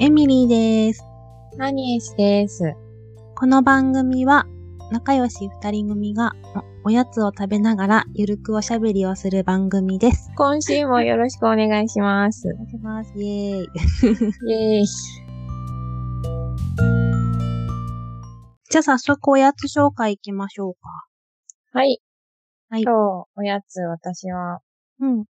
エミリーです。ナニエシです。この番組は仲良し二人組がおおやつを食べながらゆるくおしゃべりをする番組です。今週もよろしくお願いします。お願いします。イェーイ。イェーイ。じゃあ早速おやつ紹介行きましょうか。はい。はい今日、おやつ、私は、うん。えー、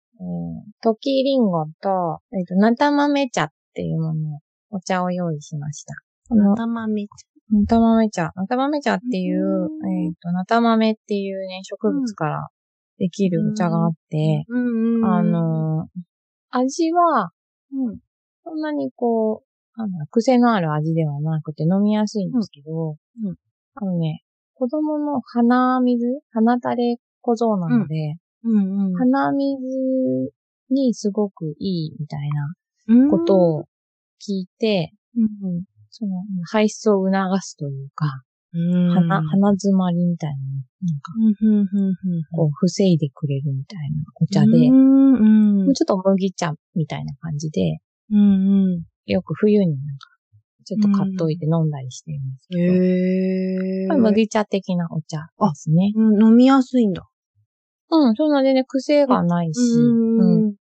時りんごと、えっ、と、なた豆茶っていうもの、お茶を用意しました。この、たまめちなた豆茶。なた豆茶っていう、うんえっ、と、なた豆っていうね、植物からできるお茶があって。うんうん。あ、のー味は、うん。そんなにこう、なん癖のある味ではなくて飲みやすいんですけど、うんうんあのね、子供の鼻水鼻垂れ小僧なので、うんうん。鼻水にすごくいいみたいなうんことを聞いて、うんその排出を促すというか、うん。鼻、鼻詰まりみたいななんかうんうんうんうん。こう防いでくれるみたいなお茶で、うんうん。ちょっと麦茶みたいな感じで、うんうん。よく冬になんか、ちょっと買っといて飲んだりしてるんですけど、へまあ麦茶的なお茶ですね。うん、飲みやすいんだ。うん、そんなでね、癖がないし、うんん。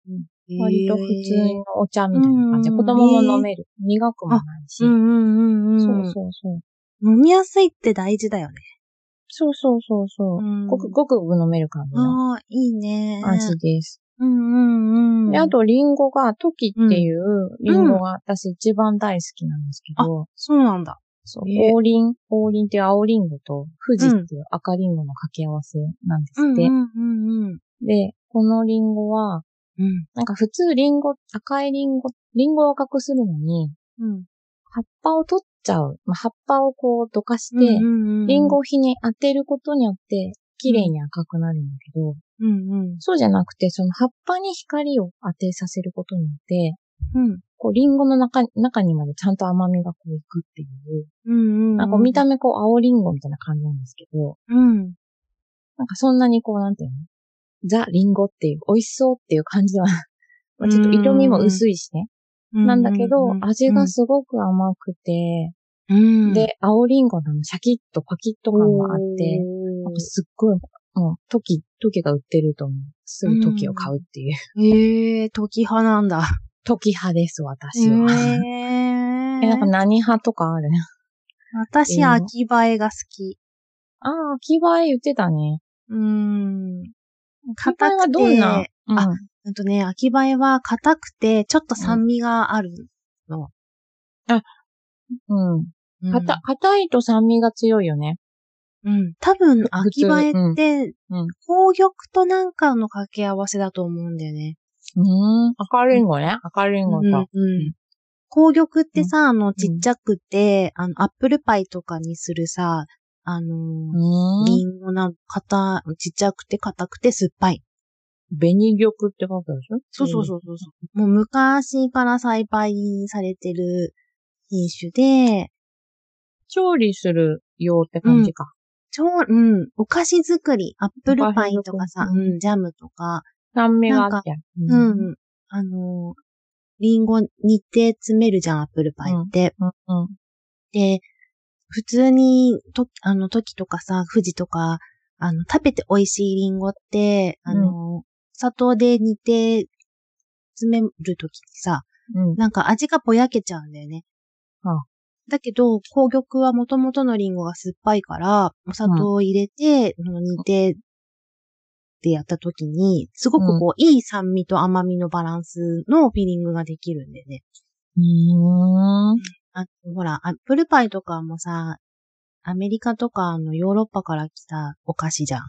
割と普通のお茶みたいな感じで、うん子供も飲める。苦くもないし。うんうんうんうん。そうそうそう。飲みやすいって大事だよね。そうそうそうそう。うんごくごく飲める感じのああ、いいね。味です。うんうんうん。で、あ、と、リンゴが、トキっていうリンゴが私一番大好きなんですけど、そうなんだ。そう、え黄リン、黄リンっていう青リンゴと、富士っていう赤リンゴの掛け合わせなんですって。うんうんうんで、このリンゴは、うん。なんか普通リンゴ、赤いリンゴ、リンゴを赤くするのに、うん。葉っぱを取っちゃう。まあ、葉っぱをこうどかして、うんリンゴを火に当てることによって、綺麗に赤くなるんだけど、うんうん。そうじゃなくて、その葉っぱに光を当てさせることによって、うん。こう、リンゴの中、中にまでちゃんと甘みがこういくっていう、うんうん。なんか見た目こう、青リンゴみたいな感じなんですけど、うん。なんかそんなにこう、なんていうの？ザ・リンゴっていう、美味しそうっていう感じでは、まあちょっと色味も薄いしね。なんだけど、味がすごく甘くて、うん、で、青リンゴのシャキッとパキッと感があって、すっごい、もう、トキ、トキが売ってると思う。すぐトキを買うっていう。へえ、時派なんだ。トキ派です、私は。へ え、なんか何派とかある？私、秋映えが好き。ああ、秋葉え言ってたね。うん。秋葉えはどんな、うん、あ、うんとね、秋映えは硬くて、ちょっと酸味があるの。うん。うん。かた、硬いと酸味が強いよね。うん。多分、秋普通映えって、うんうん紅玉となんかの掛け合わせだと思うんだよね。うん。赤リンゴね。赤リンゴと。うんうん。紅玉ってさ、あの、ちっちゃくて、あの、アップルパイとかにするさ、あのー、うん。リンゴな、硬、ちっちゃくて硬くて酸っぱい。紅玉って書くでしょ？そうそうそうそうそう。もう昔から栽培されてる品種で、調理する用って感じか。超、うん、お菓子作り、アップルパイとかさ、うん、ジャムとか、酸味があって。う。ん、あのー、リンゴ煮て詰めるじゃん、アップルパイって。うん。うん。で、普通に、と、あの、時とかさ、富士とか、あの、食べて美味しいリンゴって、あの、砂糖で煮て詰める時にさ、うん。なんか味がぼやけちゃうんだよね。ああだけど、紅玉は元々のリンゴが酸っぱいから、お砂糖を入れて、その煮て、ってやった時に、すごくこう、いい酸味と甘みのバランスのフィーリングができるんでね。うん。あほら、アップルパイとかもさ、アメリカとかあのヨーロッパから来たお菓子じゃん。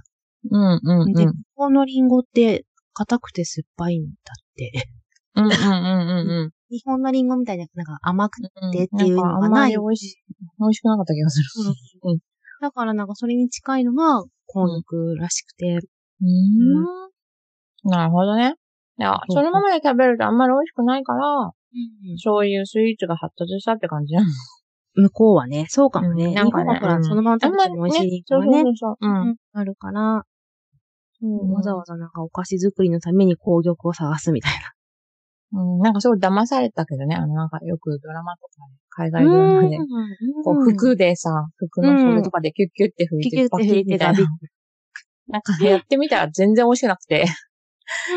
うん。うん。で、ここのリンゴって硬くて酸っぱいんだって。うん。うん。うん。日本のリンゴみたいになんか甘くうん。てっていうのがない。まり美味し、美味しくなかった気がする。うんだからなんかそれに近いのが紅玉らしくて。うん。なるほどね。いや、そのままで食べるとあんまり美味しくないから、うんそういうスイーツが発達したって感じなの？向こうはね、そうかもね。うんなんかねそのまま食べても美味しいう、そうそうそう。うん。あるから、うんわざわざなんかお菓子作りのために紅玉を探すみたいな。うん、なんかすごい騙されたけどね、あの、なんかよくドラマとか、海外ドラマで、こう服でさ、服の袖とかでキュッキュッて拭いて、拭いてたバキッみたいな。なんかやってみたら全然美味しくなくて。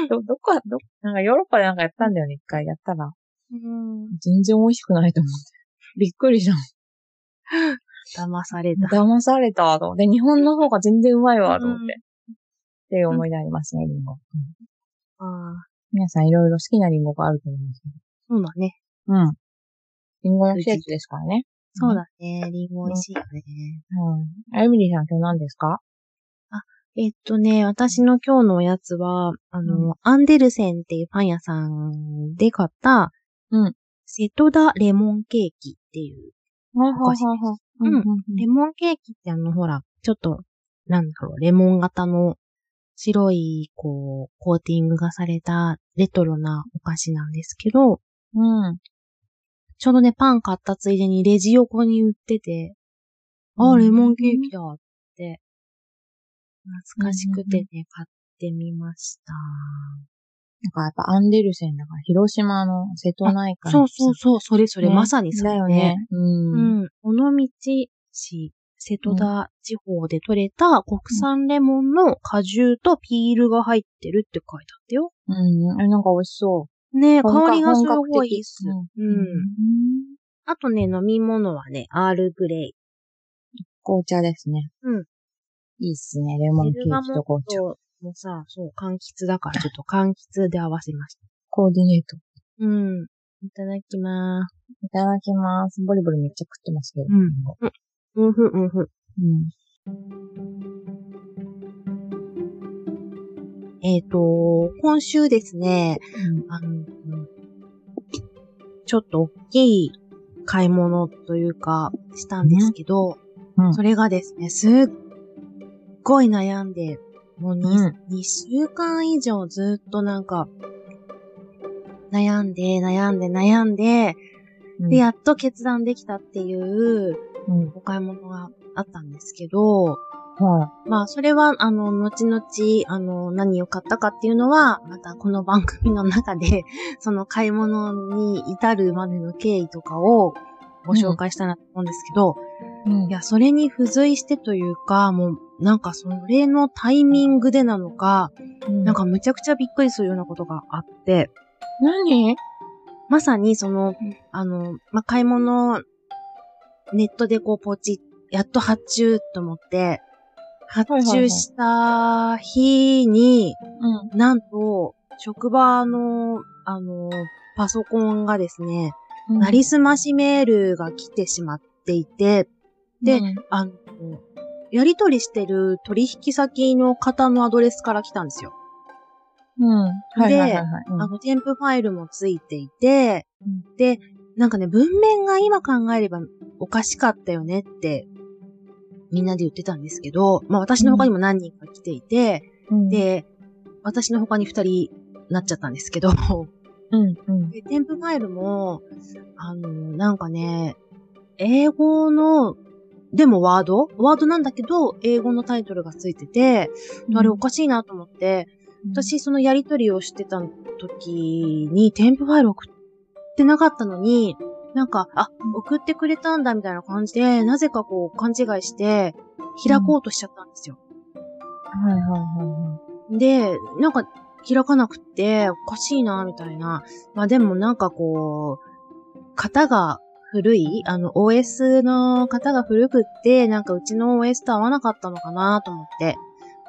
ど、どこ、ど、なんかヨーロッパでなんかやったんだよね、一回やったら。うん。全然美味しくないと思って。びっくりした。騙された。騙されたと思って。日本の方が全然うまいわ、と思って。うんっていう思い出ありますね、リンゴ。うんああ、皆さんいろいろ好きなリンゴがあると思いますけそうだね。ど。うん。リンゴの季節ですからね。そうだね。リンゴ美味しいよね。うん。あゆみりさん今日何ですか？えっとね、私の今日のおやつは、あの、うアンデルセンっていうパン屋さんで買った、うん。瀬戸田レモンケーキっていう。はお菓子うんうんレモンケーキってあの、ほら、ちょっと、なんだろう、レモン型の白い、こう、コーティングがされたレトロなお菓子なんですけど、うん。ちょうどね、パン買ったついでにレジ横に売ってて、あ、うんレモンケーキだって、懐かしくてね、買ってみました。なんかやっぱアンデルセンだから、広島の瀬戸内海。そうそうそう、それそれ、ねまさにそれだよね。うん。うん。尾道市、瀬戸田地方で採れた国産レモンの果汁とピールが入ってるって書いてあったよ。うん。え、なんか美味しそう。ね香りがすごいいいっす。ううん。あとね、飲み物はね、アールグレイ。紅茶ですね。うん。いいっすね。レモンケーキと紅茶。もうさ、そう、柑橘だから、ちょっと柑橘で合わせました。コーディネート。うん。いただきまーす。いただきます。ボリボリめっちゃ食ってますけど。うんうんふん、うんふん。うん。えっ、と、今週ですね、うんあの、うんちょっと大きい買い物というか、したんですけど、うんそれがですね、すっごい悩んで、もう 2,、うん2週間以上ずっとなんか、悩んで、悩んで、悩んで、で、やっと決断できたっていううん。お買い物があったんですけど、はまあ、それは、あの、後々、あの、何を買ったかっていうのは、またこの番組の中で、その買い物に至るまでの経緯とかをご紹介したいなと思うんですけど、い。うん。いや、それに付随してというか、もう、なんかそれのタイミングでなのか、なん、かむちゃくちゃびっくりするようなことがあって、何？まさにその、あの、まあ、買い物、ネットでこうポチッ、やっと発注と思って、発注した日に、うん。なんと、職場の、あの、パソコンがですね、なりすましメールが来てしまっていて、でうんあの、やり取りしてる取引先の方のアドレスから来たんですよ。うん。はいはいはいはい。うんあの、添付ファイルもついていて、うんで、なんかね、文面が今考えればおかしかったよねって、みんなで言ってたんですけど、まあ私の他にも何人か来ていて、うん、で、私の他に二人なっちゃったんですけど、うん、うん。で添付ファイルも、あの、なんかね、英語の、でもワード？ワードなんだけど、英語のタイトルがついてて、あれおかしいなと思って、私、そのやりとりをしてた時に、添付ファイル送ってなかったのに、なんか、あ、送ってくれたんだみたいな感じで、なぜかこう勘違いして、開こうとしちゃったんですよ。はいはいはで、なんか、開かなくって、おかしいな、みたいな。まあでもなんかこう、型が古いあの、OS の型が古くって、なんかうちの OS と合わなかったのかなと思って。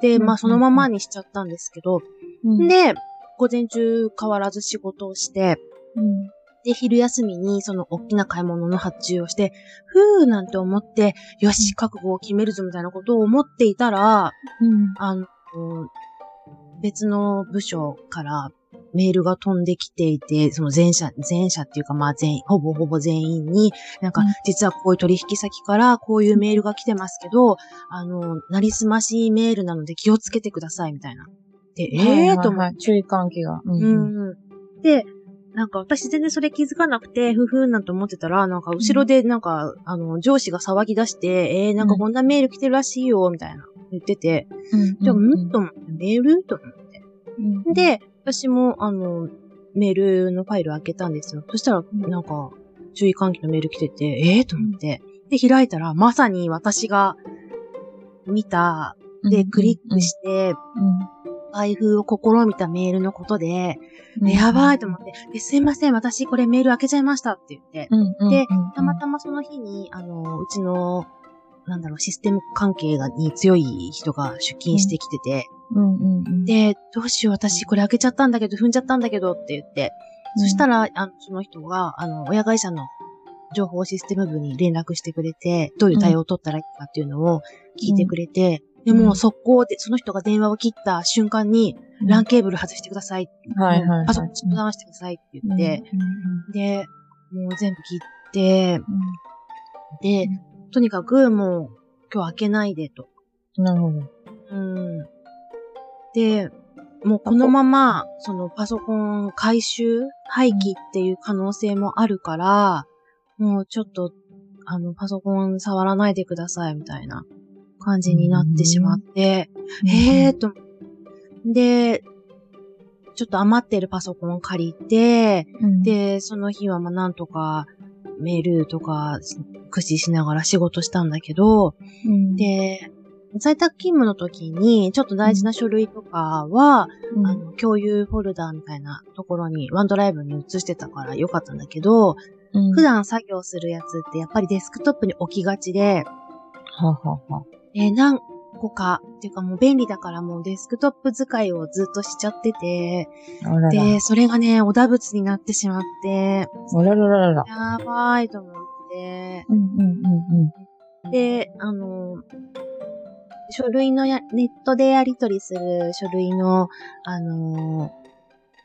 で、うんまあそのままにしちゃったんですけど、い。うん、で、午前中変わらず仕事をして、うん、で、昼休みにその大きな買い物の発注をして、ふーなんて思って、よし、覚悟を決めるぞみたいなことを思っていたら、うん。あの、別の部署からメールが飛んできていて、その全社、全社っていうかまあ全員、ほぼほぼ全員に、なんかうん実はこういう取引先からこういうメールが来てますけど、あの、なりすましメールなので気をつけてくださいみたいな。で、ええー、と思って。注意喚起が。うんうんうん。で、なんか私全然それ気づかなくて、ふふーなんて思ってたら、なんか後ろでなんか、あの、上司が騒ぎ出して、えー、なんかこんなメール来てるらしいよ、みたいな言ってて、うん。じゃあ、うんと思って、メール？と思って。うん、で、私も、あの、メールのファイルを開けたんですよ。そしたら、なんか、注意喚起のメール来てて、ええー、と思って。で、開いたら、まさに私が見た、で、クリックして、開封を試みたメールのことで、やばいと思って。すいません、私これメール開けちゃいましたって言って、で、たまたまその日に、あの、うちの、なんだろう、システム関係がに強い人が出勤してきてて、で、どうしよう、私これ開けちゃったんだけど、踏んじゃったんだけどって言って、そしたら、あの、その人が、あの、親会社の情報システム部に連絡してくれて、どういう対応を取ったらいいかっていうのを聞いてくれて、でも、速攻で、その人が電話を切った瞬間に、ランケーブル外してください。はいはい。パソコン直してくださいって言って、で、もう全部切って、で、とにかくもう、今日開けないでと。なるほど。うん。で、もうこのまま、そのパソコン回収廃棄っていう可能性もあるから、もうちょっと、あの、パソコン触らないでくださいみたいな感じになってしまって、ええーと。で、ちょっと余ってるパソコン借りて、うん、で、その日はまあなんとかメールとか駆使しながら仕事したんだけど、うん、で、在宅勤務の時に、ちょっと大事な書類とかは、うん、あの、共有フォルダーみたいなところに、ワンドライブに移してたからよかったんだけど、うん、普段作業するやつってやっぱりデスクトップに置きがちで、はははえー、何個か、っていうかもう便利だからもうデスクトップ使いをずっとしちゃってて、で、それがね、おだ仏になってしまって、あらららら。やばいと思って、うんうんうんうん、で、あの、書類のや、ネットでやり取りする書類の、あの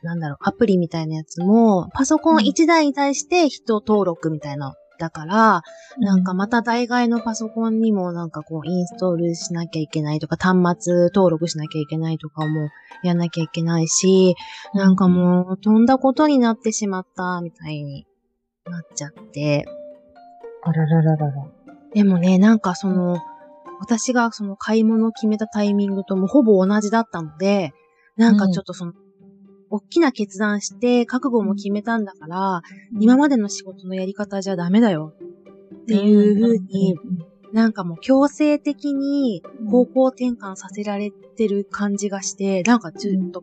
なんだろう、アプリみたいなやつも、パソコン1台に対して人登録みたいなだから、うん、なんかまた代替のパソコンにもなんかこうインストールしなきゃいけないとか、端末登録しなきゃいけないとかもやんなきゃいけないし、なんかもう飛んだことになってしまったみたいになっちゃって。あららららら。でもね、なんかその、私がその買い物を決めたタイミングともほぼ同じだったので、なんかちょっとその、大きな決断して覚悟も決めたんだから、今までの仕事のやり方じゃダメだよ。っていうふうに、なんかもう強制的に方向転換させられてる感じがして、なんかちょっと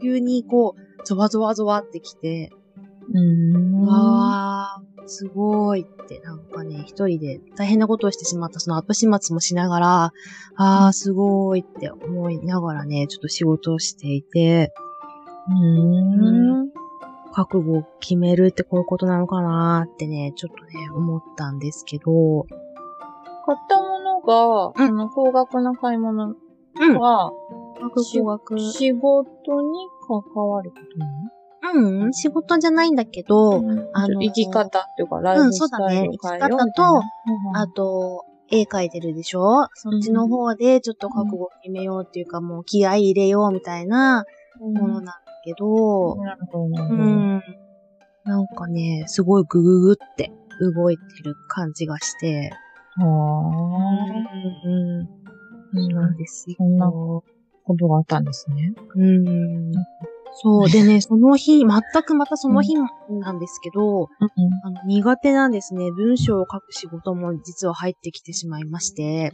急にこう、ゾワゾワゾワってきて、うん。わー、すごいって、なんかね、一人で大変なことをしてしまったその後始末もしながら、あー、すごいって思いながらね、ちょっと仕事をしていて、うん。覚悟を決めるってこういうことなのかなってね、ちょっとね、思ったんですけど。買ったものが、うん、その高額な買い物は、うん、高額。仕事に関わることなのうん、仕事じゃないんだけど、うん、あの、生き方っていうか、ライフスタイルを変えよう、うん、そうだね。生き方と、あと、絵描いてるでしょ？そっちの方でちょっと覚悟を決めようっていうか、もう気合い入れようみたいなものなんけど、なるほど、なるほど。うん。なんかね、すごいグググって動いてる感じがして。はぁ、うん。うん。そうなんですよ。そんなことがあったんですね。うん。そう。でね、その日、全くまたその日なんですけど、うん、あの苦手なんですね。文章を書く仕事も実は入ってきてしまいまして。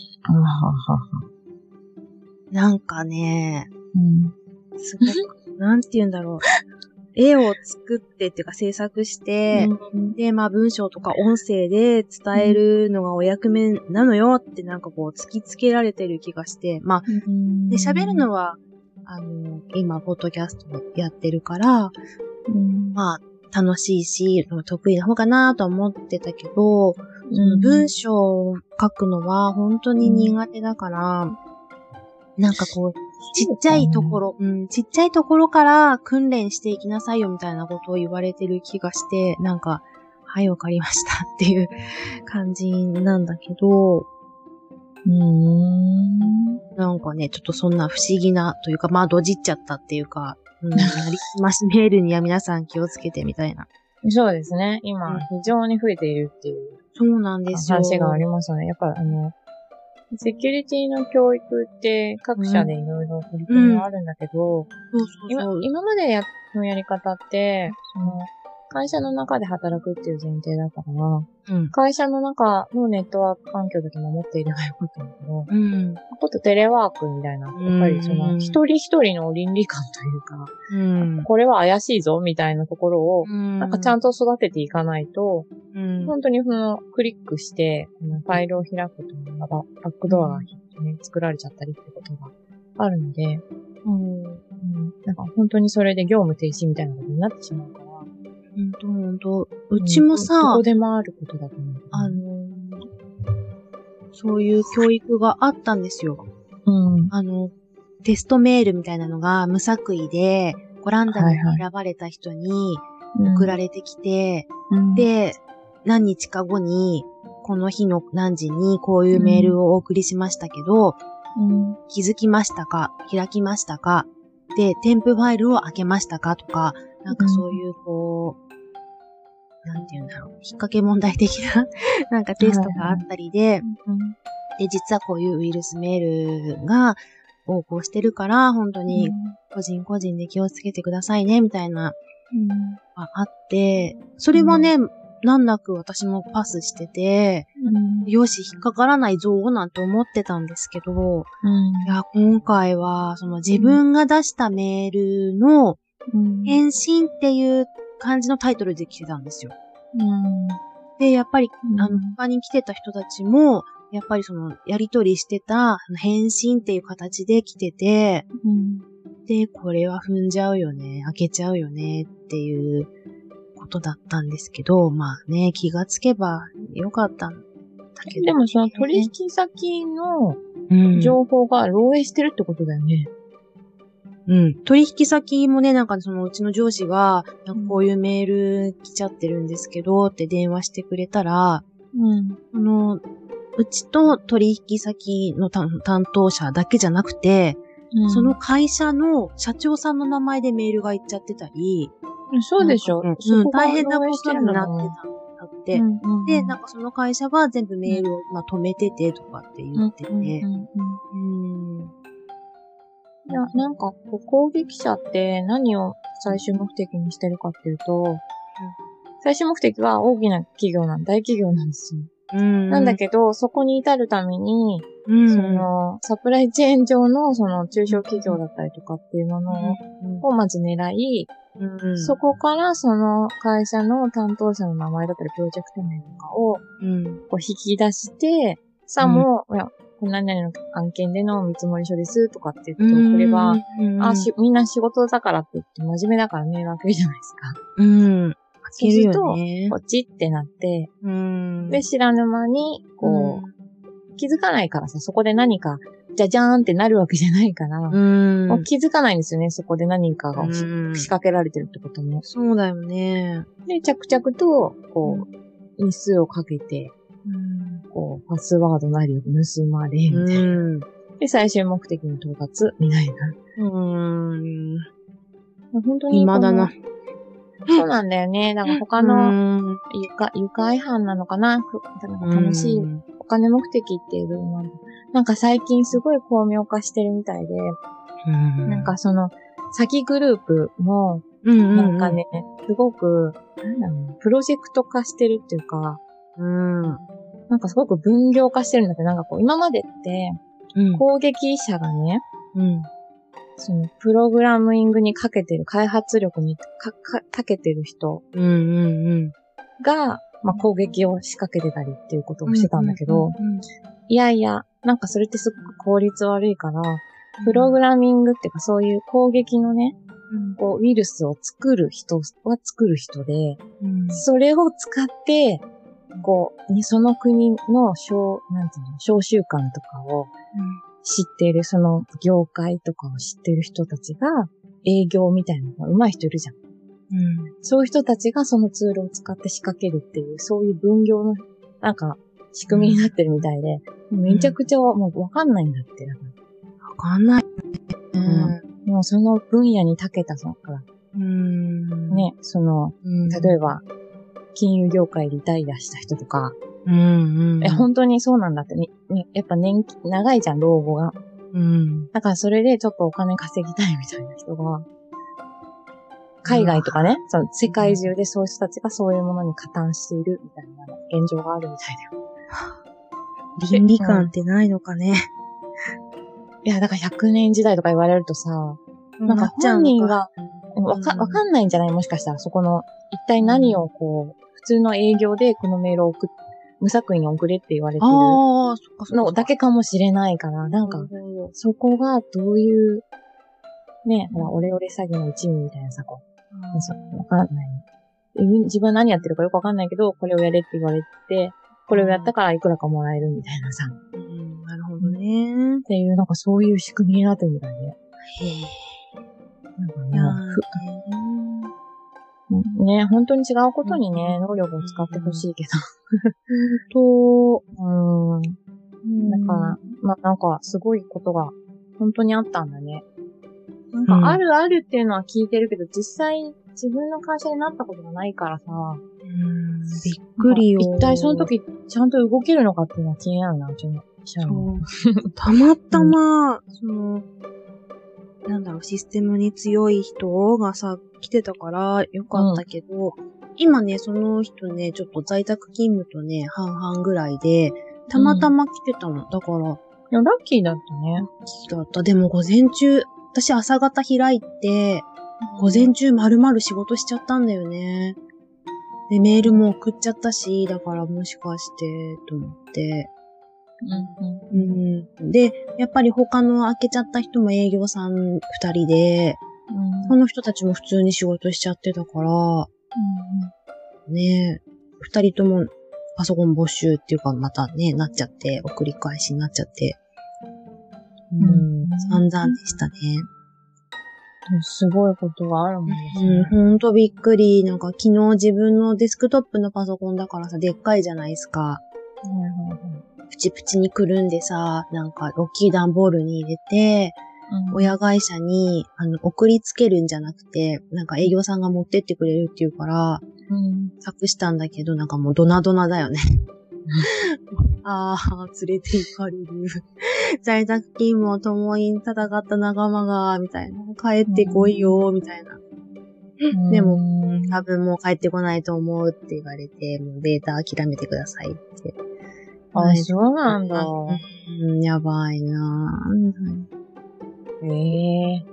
なんかね、うん、すごくなんて言うんだろう。絵を作ってっていうか制作して、うん、で、まあ文章とか音声で伝えるのがお役目なのよってなんかこう突きつけられてる気がして、まあ、うん、で、喋るのは、あの、今、ポッドキャストやってるから、うん、まあ、楽しいし、得意な方かなと思ってたけど、うん、文章を書くのは本当に苦手だから、なんかこう、ちっちゃいところ、うん、ちっちゃいところから訓練していきなさいよみたいなことを言われてる気がして、なんか、はい、わかりましたっていう感じなんだけど、うーん。なんかね、ちょっとそんな不思議なというか、まあ、どじっちゃったっていうか、うん、なりすましメールには皆さん気をつけてみたいな。そうですね。今、非常に増えているっていう。そうなんですよ。話がありますよね。やっぱ、あの、セキュリティの教育って各社でいろいろ取り組みがあるんだけど、今までやのやり方って、その、会社の中で働くっていう前提だったから、うん。会社の中のネットワーク環境だけ守っていればよかったんだけど、うん。ちょっとテレワークみたいな、やっぱりその、うん一人一人の倫理観というか、うん。これは怪しいぞみたいなところを、ななんかちゃんと育てていかないと、うん、本当にその、クリックして、ファイルを開くというのが、バックドアが、ね、作られちゃったりってことがあるので、うん。うん、なんか本当にそれで業務停止みたいなことになってしまうから。ほんとほんと。うちもさ、どこでもあることだと思う。あのーそういう教育があったんですよ。うん。あの、テストメールみたいなのが無作為で、こうランダムに選ばれた人に送られてきて、うん、で、何日か後に、この日の何時にこういうメールをお送りしましたけど、うん、気づきましたか？開きましたか？で、添付ファイルを開けましたか？とか、なんかそういう、こう、なんて言うんだろう、引っ掛け問題的な、なんかテストがあったりで、うん、で、実はこういうウイルスメールが横行してるから、本当に個人個人で気をつけてくださいね、みたいな、うん、があって、それはね、難なく私もパスしてて、うん、よし、引っかからないぞ、なんて思ってたんですけど、うん、いや、今回は、その自分が出したメールのうん、返信っていう感じのタイトルで来てたんですよ。うん、で、やっぱり、うんあの、他に来てた人たちも、やっぱりその、やりとりしてた、返信っていう形で来てて、うん、で、これは踏んじゃうよね、開けちゃうよねっていうことだったんですけど、まあね、気がつけばよかったんだけど、でもその取引先のうん情報が漏洩してるってことだよね。うん。取引先もね、なんかそのうちの上司が、なんかこういうメール来ちゃってるんですけど、って電話してくれたら、うん。あの、うちと取引先の担担当者だけじゃなくて、その、会社の社長さんの名前でメールが行っちゃってたり、そうでしょなんうん大変なことになってたって。うんうんうんで、なんかその会社は全部メールを、まあ、止めててとかって言ってて。うんうんうんうん。いや、なんか、こう攻撃者って何を最終目的にしてるかっていうと、最終目的は大きな企業なん、大企業なんですよ。うん。なんだけど、そこに至るために、うん、その、サプライチェーン上の、その、中小企業だったりとかっていうものうん、をまず狙い、うん、そこからその会社の担当者の名前だったり、プロジェクト名とかを、うん、こう引き出して、さも、何々の案件での見積書ですとかって言って送れば、うん、あし、みんな仕事だからって言って真面目だからメール開けるじゃないですか？うん。そうすると、よね。ポチってなって、うん。で、知らぬ間に、こう、気づかないからさ、そこで何か、じゃじゃーんってなるわけじゃないから、うん。気づかないんですよね、そこで何かが仕掛けられてるってことも。そうだよね。で、着々と、こう、日数をかけて、うん。こう、パスワードなりを盗まれ、みたいな。うん。で、最終目的に到達、みたいな。うん。本当に。今だな。。そうなんだよね。だから他のの、愉快愉快犯なのかな？ふなんか楽しいお金目的っていう部分なんだなんか最近すごい巧妙化してるみたいで、なん、かその、詐欺グループも、うんなんか、ね、すごく、なんだろうな、プロジェクト化してるっていうか、うん。なんかすごく分業化してるんだけど、なんかこう、今までって、うん。攻撃者がね、うん。その、プログラミングにかけてる、開発力にか、か、かけてる人うん。うん。が、まあ、攻撃を仕掛けてたりっていうことをしてたんだけど、うん、いやいや、なんかそれってすごく効率悪いから、プログラミングっていうかそういう攻撃のね、こうウイルスを作る人は作る人で、うん。それを使って、こう、にその国の小、なんていうの、小習慣とかを知っている、その業界とかを知っている人たちが、営業みたいなのが上手い人いるじゃん。うん。そういう人たちがそのツールを使って仕掛けるっていう、そういう分業の、なんか、仕組みになってるみたいで、めちゃくちゃもうわかんないんだって。わかんない。うんもうその分野に長けた、から、うん。ね、その、うん。例えば、金融業界リタイアした人とか、うんうん。え、本当にそうなんだってね。ねやっぱ年季、長いじゃん、老後が。うん。だからそれでちょっとお金稼ぎたいみたいな人が、海外とかね、その世界中でそういう人たちがそういうものに加担しているみたいな現状があるみたいだよ。倫理観ってないのかね。いや、だから100年時代とか言われるとさ、なんか本人が、わか、うんわかんないんじゃない？もしかしたら、そこの、一体何をこう、普通の営業でこのメールを送っ、無作為に送れって言われてる。のだけかもしれないから、なんか、そこがどういう、ね、ほら、オレオレ詐欺の一味みたいなさ、こう、そうわかんない。自自分は何やってるかよくわかんないけど、これをやれって言われて、これをやったからいくらかもらえるみたいなさ、っうん、なるほどね。ていう、なんかそういう仕組みになってるみたいで。へえ。なんかいやね、本当に違うことにね、能力を使ってほしいけほんと、ど。うん。だから、まあなんか、すごいことが、本当にあったんだね。なんか、あるあるっていうのは聞いてるけど、実際、自分の会社になったことがないからさ、うん、びっくりよ。一体その時、ちゃんと動けるのかっていうのは気になるな、うちの社員。たまたま、その、なんだろう、システムに強い人がさ、来てたからよかったけど、今ね、その人ね、ちょっと在宅勤務とね、半々ぐらいで、たまたま来てたの。だから、いや、ラッキーだったね。だった。でも午前中、私朝方開いて、午前中丸々仕事しちゃったんだよね。で、メールも送っちゃったし、だからもしかして、と思って。うんうんうん。で、やっぱり他の開けちゃった人も営業さん二人で、この人たちも普通に仕事しちゃってたから、ねえ、二人ともパソコン没収っていうかまたね、なっちゃって、送り返しになっちゃって。うん、うん散々でしたね。すごいことがあるもんですうん、ね。ほんとびっくり。なんか昨日自分のデスクトップのパソコンだからさ、でっかいじゃないですか。はいはいはいプチプチにくるんでさ、なんか、ロッキー段ボールに入れて、うん親会社に、あの、送りつけるんじゃなくて、なんか営業さんが持ってってくれるっていうから、うん託したんだけど、なんかもうドナドナだよね。ああ、連れて行かれる。在宅勤務を共に戦った仲間が、みたいな。帰ってこいよ、みたいな。でもうん多分もう帰ってこないと思うって言われて、もうデータ諦めてくださいって。あ、そうなんだ。うん、やばいなぁ。ええ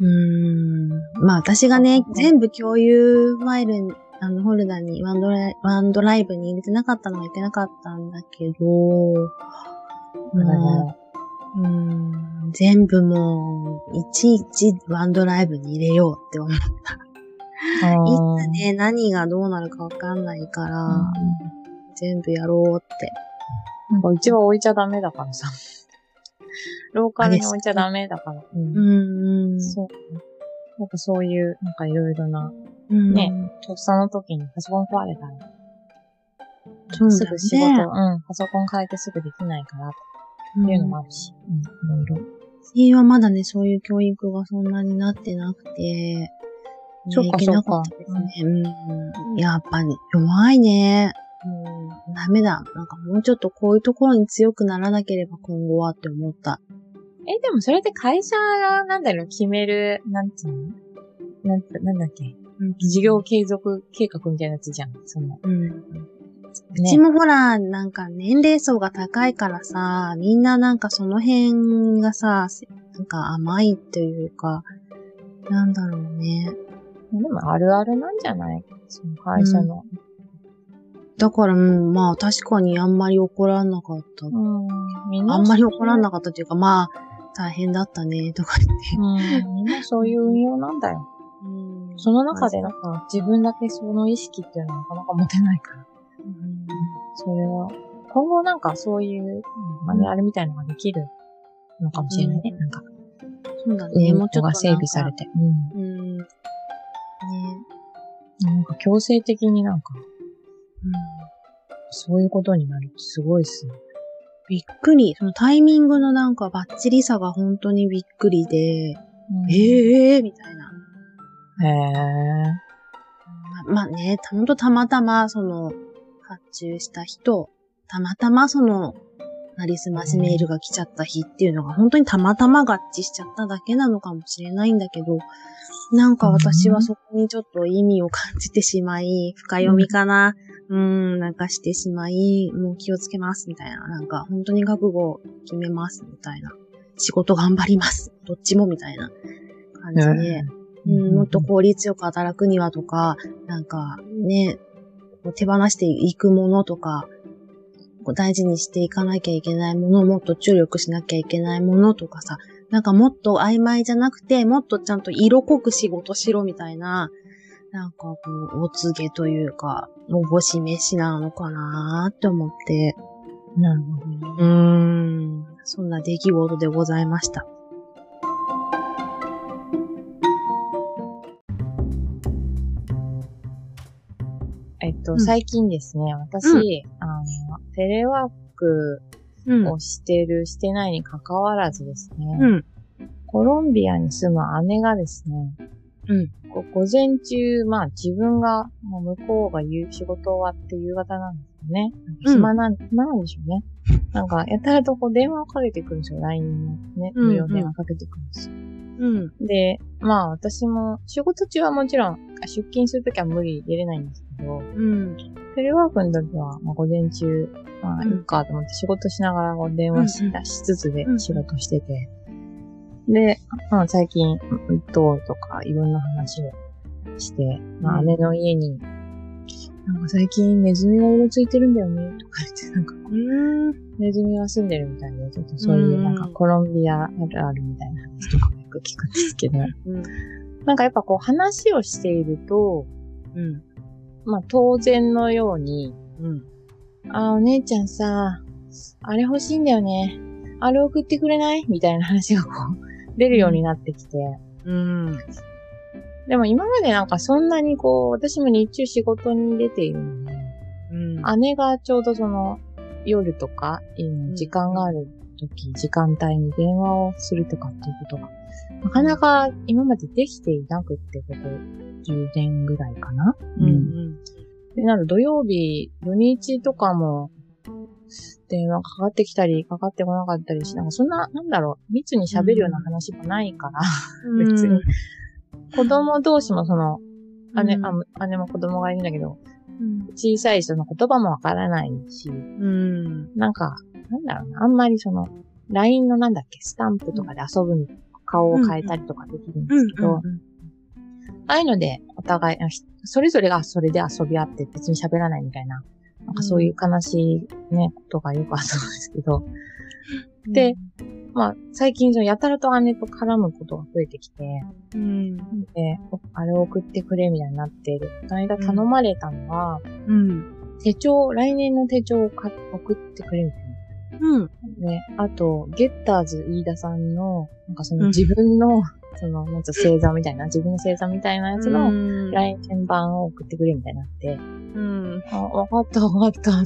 うーん。まあ私がね、全部共有ファイルに、あの、フォルダに、ワンドライワンドライブに入れてなかったのがいけなかったんだけど、まあうーん、全部もう、いちいちワンドライブに入れようって思う。いつね、何がどうなるかわかんないから、全部やろうって。なんかうちは置いちゃダメだからさ。ローカルに置いちゃダメだから。うんうん、うん。そう。なんかそういう、なんかいろいろな、うんね。とっさの時にパソコン壊れたら、そうだすぐ仕事、ね。うん、パソコン変えてすぐできないから、っていうのもあるし、うん、いろいろ。私はまだね、そういう教育がそんなになってなくて、ねそっかいけなかね。うん。やっぱり弱いね。うん。ダメだ。なんかもうちょっとこういうところに強くならなければ今後はって思った。え、でもそれって会社が、なんだろう、決める、なんつうの？なんて、なんだっけ？事業継続計画みたいなやつじゃん。その、うん。うねちもほら、なんか年齢層が高いからさ、みんななんかその辺がさ、なんか甘いというか、なんだろうね。でもあるあるなんじゃない？その会社の。だから、うんまあ確かにあんまり怒らなかった。うん。あんまり怒らななかったというか、まあ、大変だったね、とか言って。うん。みんなそういう運用なんだよ。その中でなんか自分だけその意識っていうのはなかなか持てないから。うんそれは、今後なんかそういうマニュアルみたいなのができるのかもしれないね。うんなんか、そうだね、もうちょっと。が整備されて。うん。うん。ね。なんか強制的になんか、うんそういうことになるってすごいっすね。びっくり。そのタイミングのなんかバッチリさが本当にびっくりで、うんええー、みたいな。へえ。ままあね、ほんとたまたま、その、発注した人たまたまその、なりすましメールが来ちゃった日っていうのが本当にたまたま合致しちゃっただけなのかもしれないんだけど、なんか私はそこにちょっと意味を感じてしまい、深読みかな、うん、なんかしてしまい、もう気をつけます、みたいな。なんか本当に覚悟決めます、みたいな。仕事頑張ります。どっちも、みたいな感じで、うん、もっと効率よく働くにはとか、なんかね、手放していくものとか、大事にしていかなきゃいけないもの、もっと注力しなきゃいけないものとかさ、なんかもっと曖昧じゃなくて、もっとちゃんと色濃く仕事しろみたいな、なんかこう、お告げというか、おぼし飯なのかなって思って。なるほどね。うーん。そんな出来事でございました。えっと、うん、最近ですね、私、うん、あの、テレワークをしてる、してないに関わらずですね、うん、コロンビアに住む姉がですね、うん、午前中、まあ自分が、もう向こうが言う仕事終わって夕方なんですよね。暇なん、暇なんでしょうね。なんか、やたらとこう電話をかけてくるんですよ。LINE のね、無料電話かけてくるんですよ。うん。で、まあ私も、仕事中はもちろん、出勤するときは無理出れないんですけど、うん。テレワークの時は、まあ午前中、まあいいかと思って仕事しながら電話し,、しつつで仕事してて、で、まあ最近、どうとかいろんな話をして、まあ姉の家に、なんか最近ネズミがうろついてるんだよね、とか言って、なんか、ネズミが住んでるみたいで、ちょっとそういうなんかコロンビアあるあるみたいな話とかもよく聞くんですけど、うん、なんかやっぱこう話をしていると、うん、まあ当然のように、うん、あ、お姉ちゃんさ、あれ欲しいんだよね。あれ送ってくれない？みたいな話がこう、出るようになってきて。うん。でも今までなんかそんなにこう、私も日中仕事に出ているので、うん、姉がちょうどその夜とか、時間がある時、時間帯に電話をするとかっていうことが、なかなか今までできていなくって、ここ10年ぐらいかな。うん、うん。で、なる土曜日、土日とかも、電話かかってきたり、かかってこなかったりし、なんかそんな、なんだろう、密に喋るような話もないから、うん、別に。子供同士もその、姉、うん、あ姉も子供がいるんだけど、うん、小さい人の言葉もわからないし、うん、なんか、なんだろうな、あんまりその、LINE のなんだっけ、スタンプとかで遊ぶ顔を変えたりとかできるんですけど、ああいうので、お互い、それぞれがそれで遊び合って別に喋らないみたいな。なんかそういう悲しいね、ことがよくあったんですけど。で、まあ、最近そのやたらと姉と絡むことが増えてきて、うん、で、あれを送ってくれみたいになっている。この間頼まれたのは、うん、手帳、来年の手帳を送ってくれみたいな。うん。で、あと、ゲッターズ飯田さんの、なんかその自分の、うん、その、なんつう星座みたいな、自分の星座みたいなやつの、来年版を送ってくれみたいになって、うん。あ、わかったわかったと思っ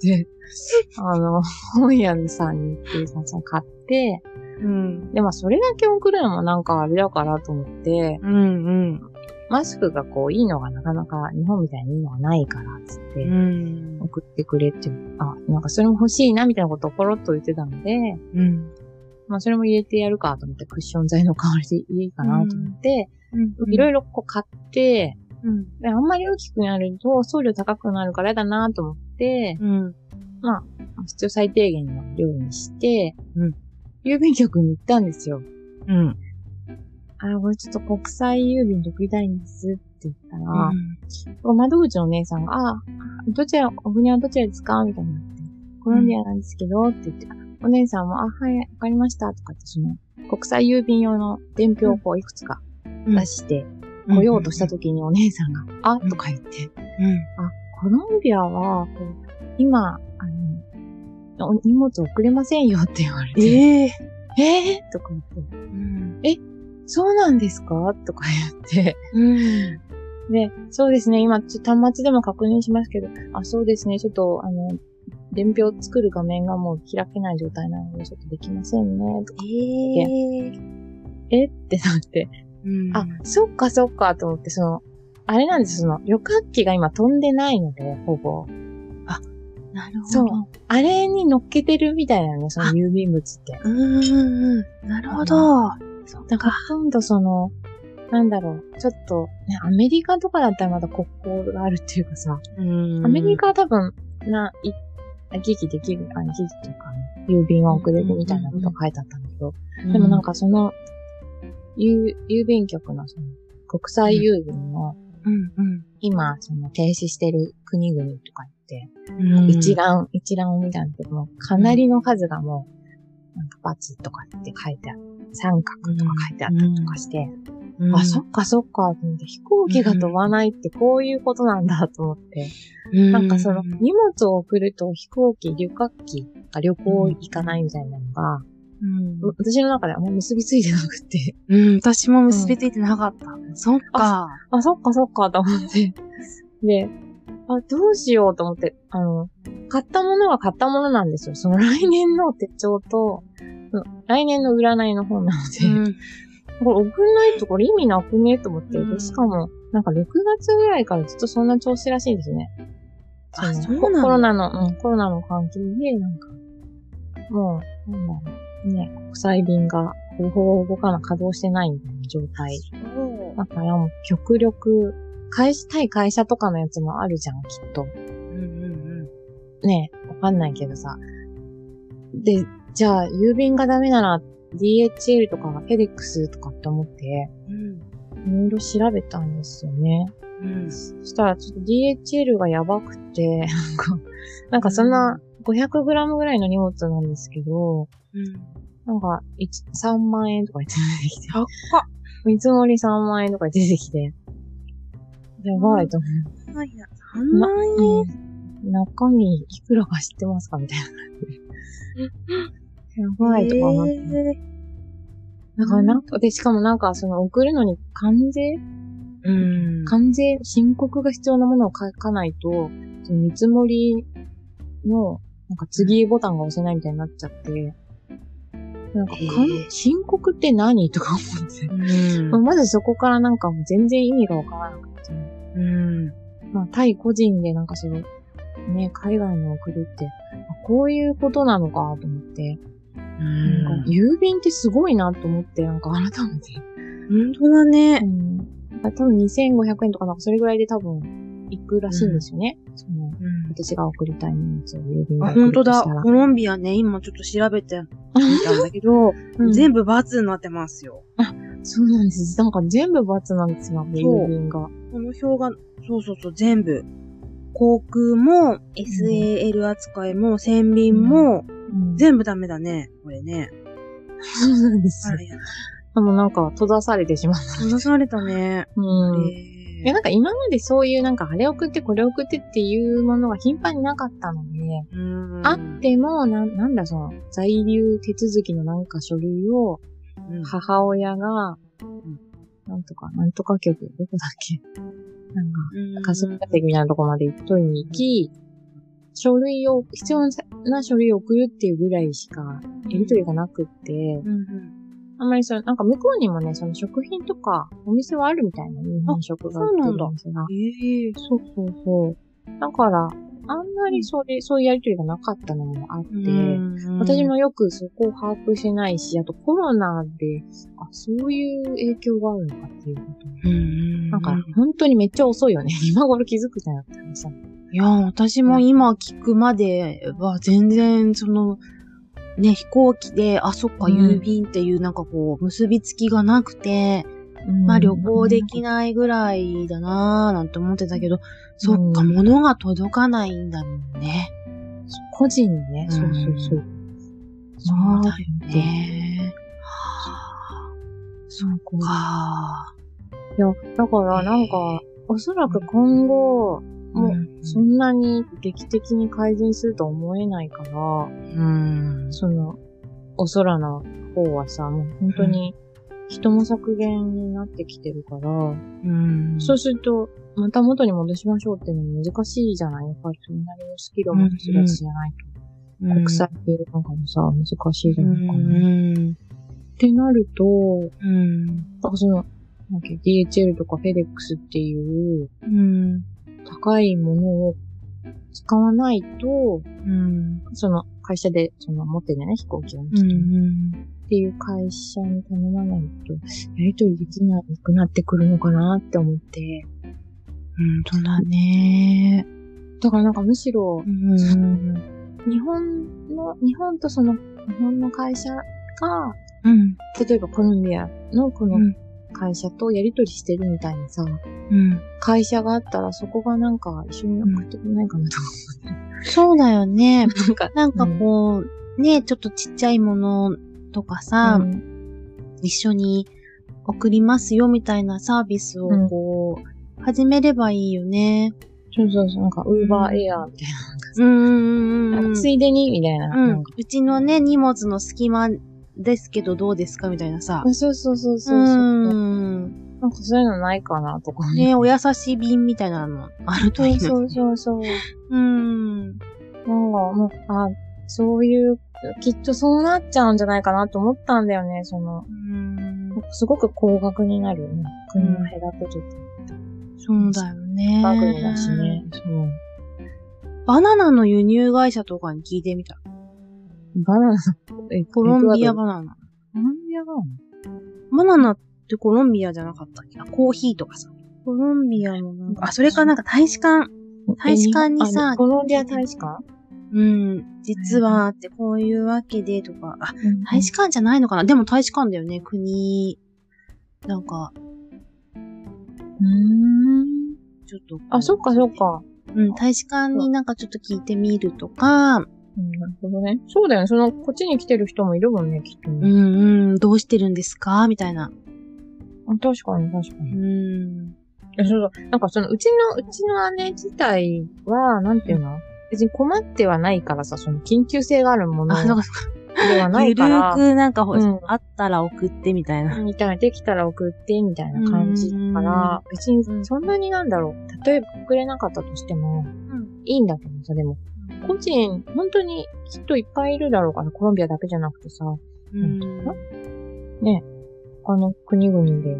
て、あの、本屋さんに行って、その買って、うん。でもそれだけ送るのもなんかあれだからと思って、うんうん。マスクがこういいのがなかなか日本みたいにいいのがないから、つって、うん、送ってくれって、あ、なんかそれも欲しいなみたいなことをポロッと言ってたので、うん。まあそれも入れてやるかと思って、クッション材の代わりでいいかなと思って、いろいろこう買って、うん。で、あんまり大きくなると送料高くなるからやだなと思って、うん。まあ、必要最低限の量にして、うん。郵便局に行ったんですよ。うん。あ、これちょっと国際郵便送りたいんですって言ったら、うん、窓口のお姉さんが、あ、どちら、お船はどちらですかみたいになって、コロンビアなんですけど、って言って、お姉さんも、あ、はい、わかりました、とかって、その、国際郵便用の伝票をこういくつか出して、来ようとした時にお姉さんが、あ、とか言って、あ、コロンビアは、今、あの、荷物送れませんよって言われて、えー、えー、とか言って、うん、え、そうなんですか？とか言って、うん、で、そうですね、今、端末でも確認しますけど、あ、そうですね、ちょっと、あの、伝票作る画面がもう開けない状態なので、ちょっとできませんね、とかえー、え？ってなって、うん、あ、そっかそっかと思って、その、あれなんです、その、旅客機が今飛んでないので、ほぼ。あ、なるほど。そう。あれに乗っけてるみたいなのね、その郵便物って。うーん。なるほど。そっだからほとんどその、なんだろう、ちょっと、ね、アメリカとかだったらまだ国交があるっていうかさ、うんアメリカは多分、な、い、行き来できる、あ、行き来っていうか、郵便は遅れるみたいなことが書いてあったんだけど、でもなん、かその、郵、郵便局のその、国際郵便の、うんうん今、その停止してる国々とか言って、うん。一覧、一覧を見たんだけども、かなりの数がもう、なんか×とかって書いてある。三角とか書いてあったりとかして、うん、あ、そっかそっか、飛行機が飛ばないってこういうことなんだと思って、うんなんかその荷物を送ると飛行機、旅客機が旅行行かないみたいなのが、うん。私の中ではもう結びついてなくて、うん、私も結びついてなかった。そっか。あ、そっかそっかと思って。で、あ、どうしようと思って、あの、買ったものは買ったものなんですよ。その来年の手帳と、来年の占いの本なので、うん。これ送んないとこれ意味なくね？と思って、うん。でしかも、なんか6月ぐらいからずっとそんな調子らしいんですね。あのそうなのコロナの、うん、コロナの関係で、なんか、もう、なんだろう、ね、国際便がほぼほぼかな稼働してないみたいな状態。だからもう極力、返したい会社とかのやつもあるじゃん、きっと。うんうんねわかんないけどさ。で、じゃあ、郵便がダメなら DHL とかフェデックスとかって思って、うん。いろいろ調べたんですよね。うん。そしたらちょっと DHL がやばくて、なんか、なんかそんな 500g ぐらいの荷物なんですけど、うん。なんか1、3万円とか言って出てきて、高っ。見積もり3万円とか出てきて、やばいと思う。はいや、3万円。うん中身いくらか知ってますかみたいな感じで。やばいとか思って。えだからなんか、で、しかもなんかその送るのに関税？ーうん。関税、申告が必要なものを書かないと、その見積もりの、なんか次ボタンが押せないみたいになっちゃって、なんかかん、へー申告って何？とか思って。うん。まずそこからなんかもう全然意味がわからなくて。うん。まあ、対個人でなんかその、ね、海外に送るって、あこういうことなのかと思って、なんか郵便ってすごいなと思って、なんか改めて。本当だねう。ん。多分2500円とかなんかそれぐらいで多分行くらしいんですよね。その、私が送りたい荷物を郵便であ、送る本当だ。コロンビアね、今ちょっと調べてみたんだけど、うん全部×になってますよ。そうなんです。なんか全部×なんですよ、郵便が。この表が、そうそうそう、全部。航空も、SAL 扱いも、船便も、うん全部ダメだね。これね。そうなんですよあの、なんか閉ざされてしまった。閉ざされたね。うん。へいや、なんか今までそういうなんかあれ送ってこれ送ってっていうものが頻繁になかったので、うんあっても、なん、なんだその、在留手続きのなんか書類をうん母親が、なんとか、なんとか局、どこだっけ？なんか、うん。霞が関みたいなとこまで取りに行き、書類を、必要な書類を送るっていうぐらいしか、やりとりがなくって、うんうん。あんまりその、なんか向こうにもね、その食品とか、お店はあるみたいな、日本食が売ってるお店が。ええそうそうそう。だから、あんまりそれ、そういうやりとりがなかったのもあって、うん私もよくそこを把握してないし、あとコロナで、あ、そういう影響があるのかっていうこと。うんなんか、本当にめっちゃ遅いよね。今頃気づくじゃなくてさ。いや、私も今聞くまでは全然、その、ね、飛行機で、あ、そっか、うん郵便っていうなんかこう、結びつきがなくて、まあ旅行できないぐらいだなぁなんて思ってたけど、そっか、うん。物が届かないんだもんね。個人にね、うん。そうそうそう。そうだよね。そっか。いや、だからなんか、おそらく今後、もうそんなに劇的に改善するとは思えないから、うん。その、お空の方はさ、もう本当に人も削減になってきてるから、うん。そうすると、また元に戻しましょうっていうのも難しいじゃない？やっぱりそれなりのスキルを持つ人たちじゃないと。うん国際系なんかもさ、難しいじうゃないかな。っん。てなると、うん。なんかその、なんだっけ DHL とか FedEx っていううん。高いものを使わないと、うん。その会社で、その持ってるね、飛行機を持ってうん。っていう会社に頼まないと、やりとりできなくなってくるのかなって思って。うんとだね。だからなんかむしろう、ん。日本の、日本とその、日本の会社が、うん。例えばコロンビアのこのうん会社とやりとりしてるみたいなさ、うん。会社があったらそこがなんか一緒に送ってくれないかなとそうだよね。なんか、なんかこう、ね、ちょっとちっちゃいものとかさ、うん一緒に送りますよみたいなサービスをうんこう、始めればいいよね。そうそうそう、なんか、ウーバーエアーみたいうんうんな。うんうん。ついでに、みたいな。うんなんか。うちのね、荷物の隙間ですけどどうですかみたいなさ。そうそうそうそうそう。うん。なんかそういうのないかなとかね、お優しい便みたいなのあるといいそうのそうそうそう。うん。なんか、もう、あ、そういう、きっとそうなっちゃうんじゃないかなと思ったんだよね、その、すごく高額になるよね。国を隔てると。そうだよね。バグだしね。そう。バナナの輸入会社とかに聞いてみた。バナナ、え、コロンビアババナナ。コロンビアバナナ？バナナってコロンビアじゃなかったっけあコーヒーとかさ。コロンビアもなんか、あ、それかなんか大使館。大使館にさあコロンビア大使館？うん。実はってこういうわけでとか。あ、大使館館じゃないのかな？でも大使館だよね。国、なんか、うーん。ちょっと。あ、そっかそっ。か。うん、大使館になんかちょっと聞いてみるとか、うんなるほどね。そうだよね。その、こっちに来てる人もいるもんね、きっとね。うんうん、どうしてるんですか？みたいな。あ確かに、確かうに。ん。えそうそう。なんかその、うちの、うちの姉自体は、なんていうの？別に困ってはないからさ、その、緊急性があるものあ、そうかそではうか。ゆるないから。ーくなんかほ、うんあったら送ってみたいな。みたいな、できたら送って、みたいな感じだから、別にそんなになんだろう。例えば送れなかったとしても、うん。いいんだけどさ、でも、個人、本当にきっといっぱいいるだろうから、コロンビアだけじゃなくてさ、うん。ね、他の国々で、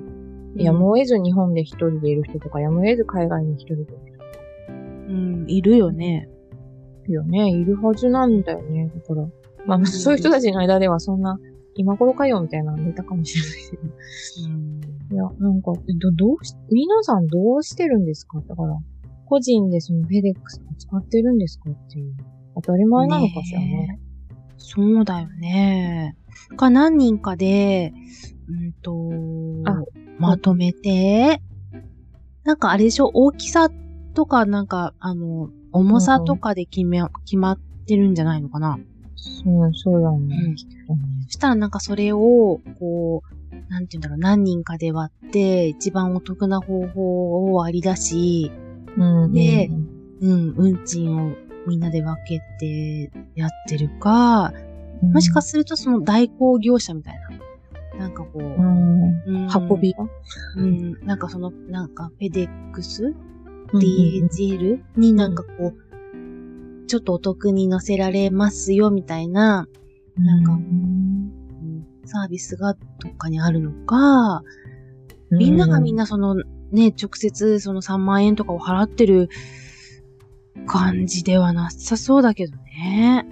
やむを得ず日本で一人でいる人とか、やむを得ず海外に一人でいるうん、いるよね。人よね、いるはずなんだよね。だから、まあ、そういう人たちの間ではそんな、今頃かよみたいなの出たかもしれないけど。うん。いや、なんか、ど、どうし、皆さんどうしてるんですか？だから、個人でそのフェデックス使ってるんですかっていう。当たり前なのかしらね。そうだよね。か何人かで、うんとあ、まとめて、なんかあれでしょ？大きさとか、なんか、あの、重さとかで決め、決まってるんじゃないのかなそう、そうだね。うんそしたらなんかそれを、こう、なんて言うんだろう、何人かで割って、一番お得な方法を割り出し、うん。でうんうん、運賃をみんなで分けてやってるか、うんもしかするとその代行業者みたいな。なんかこう、うん。うん運び？がうん、なんかその、なんかフェデックスうん ?DHL になんかこう、ちょっとお得に乗せられますよみたいな、なんかサービスがどっかにあるのか、みんながみんな、なそのね、直接その3万円とかを払ってる感じではなさそうだけどね。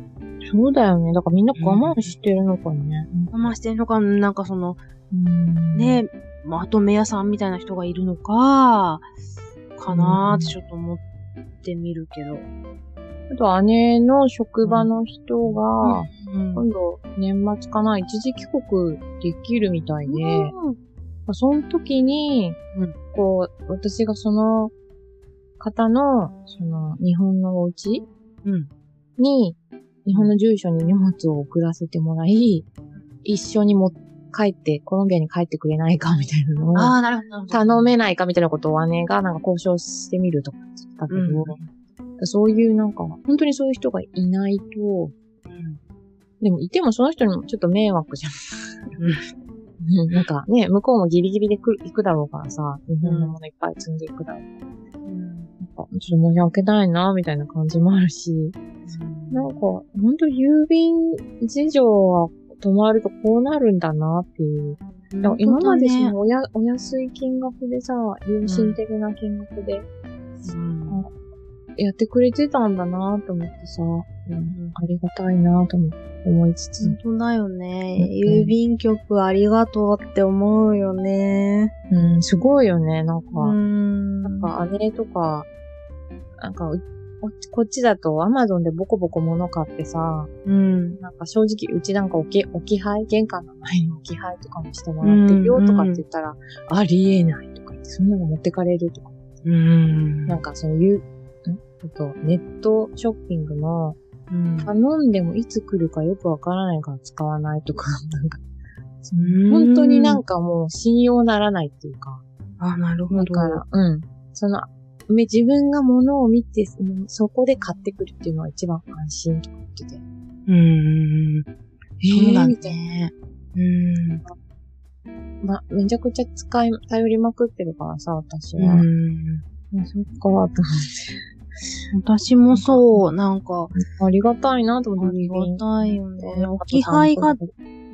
そうだよね。だからみんな我慢してるのかね。我慢してんのか、なんかその、うんね、まとめ屋さんみたいな人がいるのか、かなーってちょっと思ってみるけど。あと姉の職場の人が、うん。今度年末かな、一時帰国できるみたいで、うんその時に、うんこう、私がその方の、その日本のお家うん。に、日本の住所に荷物を送らせてもらい、一緒にも帰って、コロンビアに帰ってくれないかみたいなのを、ああ、なるほど。頼めないかみたいなことを姉がなんか交渉してみるとか言ってたけど、そういうなんか、本当にそういう人がいないと、うん。でもいてもその人にもちょっと迷惑じゃん。うんなんかね、向こうもギリギリで行くだろうからさ、日本のものいっぱい積んでいくだろう。なんかちょっと申し訳ないな、みたいな感じもあるし、なんか、ほんと郵便事情は止まるとこうなるんだなっていう。だから今までそのおや、お安い金額でさ、良心的な金額でうんやってくれてたんだなと思ってさ、うん、ありがたいなと思いつつ。本当だよね。うん郵便局ありがとうって思うよね。うん、すごいよね、なんか。うん。なんか姉とか、なんかう、ここっちだとアマゾンでボコボコ物買ってさ、うん。なんか正直うちなんか置き、置き配玄関の前に置き配とかもしてもらってるよとかって言ったら、ありえないとか言って、そんなの持ってかれるとか。うん。なんかそのゆ、ん？えっと、ネットショッピングのうん、頼んでもいつ来るかよくわからないから使わないとか、なんか、うん本当になんかもう信用ならないっていうか、あ、なるほど。だから、うん。その、め自分が物を見て、うんそこで買ってくるっていうのが一番安心とか言ってて。うん。そうだみたいね。うん。な。ま、めちゃくちゃ使い、頼りまくってるからさ、私うは。ん。あそっか、と思って。私もそう、なんか、ありがたいなと思って。ありがたいよね。うん置き配が、う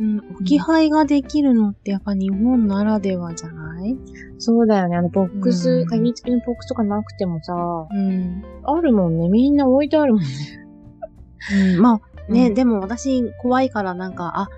ん、置き配ができるのってやっぱ日本ならではじゃない？そうだよね。あの、ボックス、うん鍵付きのボックスとかなくてもさ、うん。あるもんね。みんな置いてあるもんね。うん、まあね、うんでも私怖いからなんか、あ、